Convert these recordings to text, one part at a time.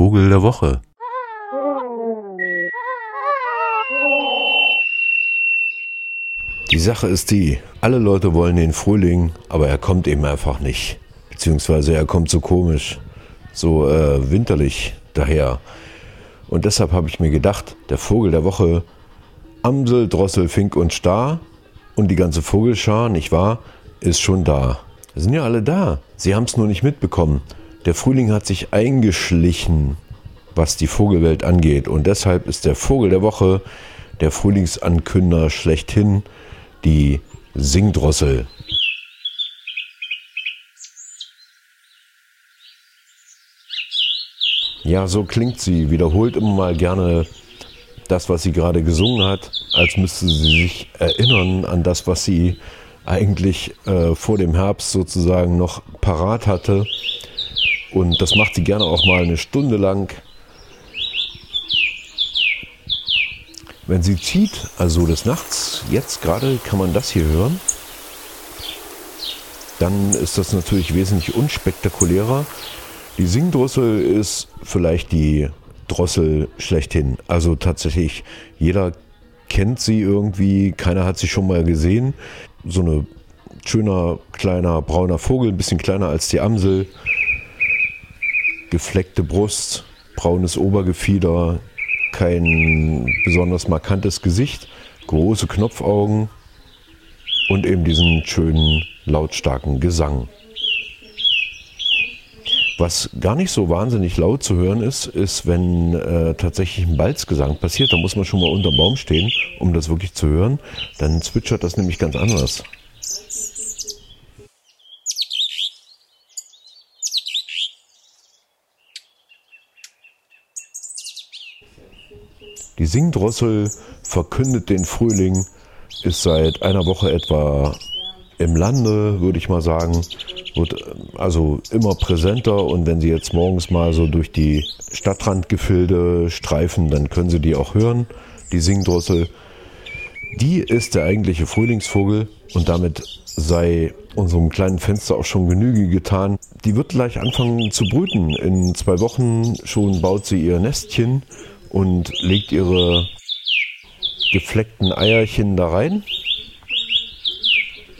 Vogel der Woche. Die Sache ist die, alle Leute wollen den Frühling, aber er kommt eben einfach nicht. Beziehungsweise er kommt so komisch, so äh, winterlich daher. Und deshalb habe ich mir gedacht, der Vogel der Woche, Amsel, Drossel, Fink und Star und die ganze Vogelschar, nicht wahr, ist schon da. Sind ja alle da. Sie haben es nur nicht mitbekommen. Der Frühling hat sich eingeschlichen, was die Vogelwelt angeht. Und deshalb ist der Vogel der Woche der Frühlingsankünder schlechthin die Singdrossel. Ja, so klingt sie. Wiederholt immer mal gerne das, was sie gerade gesungen hat, als müsste sie sich erinnern an das, was sie eigentlich äh, vor dem Herbst sozusagen noch parat hatte. Und das macht sie gerne auch mal eine Stunde lang. Wenn sie zieht, also des Nachts, jetzt gerade kann man das hier hören, dann ist das natürlich wesentlich unspektakulärer. Die Singdrossel ist vielleicht die Drossel schlechthin. Also tatsächlich, jeder kennt sie irgendwie, keiner hat sie schon mal gesehen. So ein schöner kleiner brauner Vogel, ein bisschen kleiner als die Amsel. Gefleckte Brust, braunes Obergefieder, kein besonders markantes Gesicht, große Knopfaugen und eben diesen schönen lautstarken Gesang. Was gar nicht so wahnsinnig laut zu hören ist, ist, wenn äh, tatsächlich ein Balzgesang passiert. Da muss man schon mal unter Baum stehen, um das wirklich zu hören. Dann zwitschert das nämlich ganz anders. Die Singdrossel verkündet den Frühling, ist seit einer Woche etwa im Lande, würde ich mal sagen, wird also immer präsenter und wenn Sie jetzt morgens mal so durch die Stadtrandgefilde streifen, dann können Sie die auch hören, die Singdrossel. Die ist der eigentliche Frühlingsvogel und damit sei unserem kleinen Fenster auch schon Genüge getan. Die wird gleich anfangen zu brüten. In zwei Wochen schon baut sie ihr Nestchen und legt ihre gefleckten Eierchen da rein.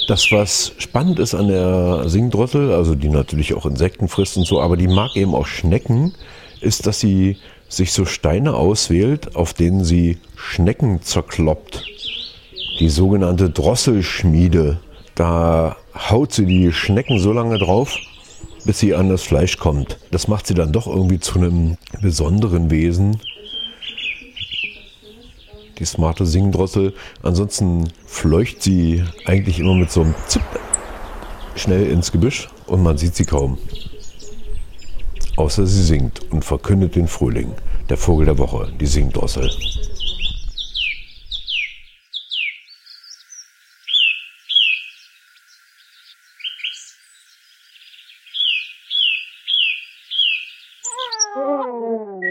Das, was spannend ist an der Singdrossel, also die natürlich auch Insekten frisst und so, aber die mag eben auch Schnecken, ist, dass sie sich so Steine auswählt, auf denen sie Schnecken zerkloppt. Die sogenannte Drosselschmiede. Da haut sie die Schnecken so lange drauf, bis sie an das Fleisch kommt. Das macht sie dann doch irgendwie zu einem besonderen Wesen die smarte Singdrossel. Ansonsten fleucht sie eigentlich immer mit so einem Zip schnell ins Gebüsch und man sieht sie kaum. Außer sie singt und verkündet den Frühling, der Vogel der Woche, die Singdrossel. Oh.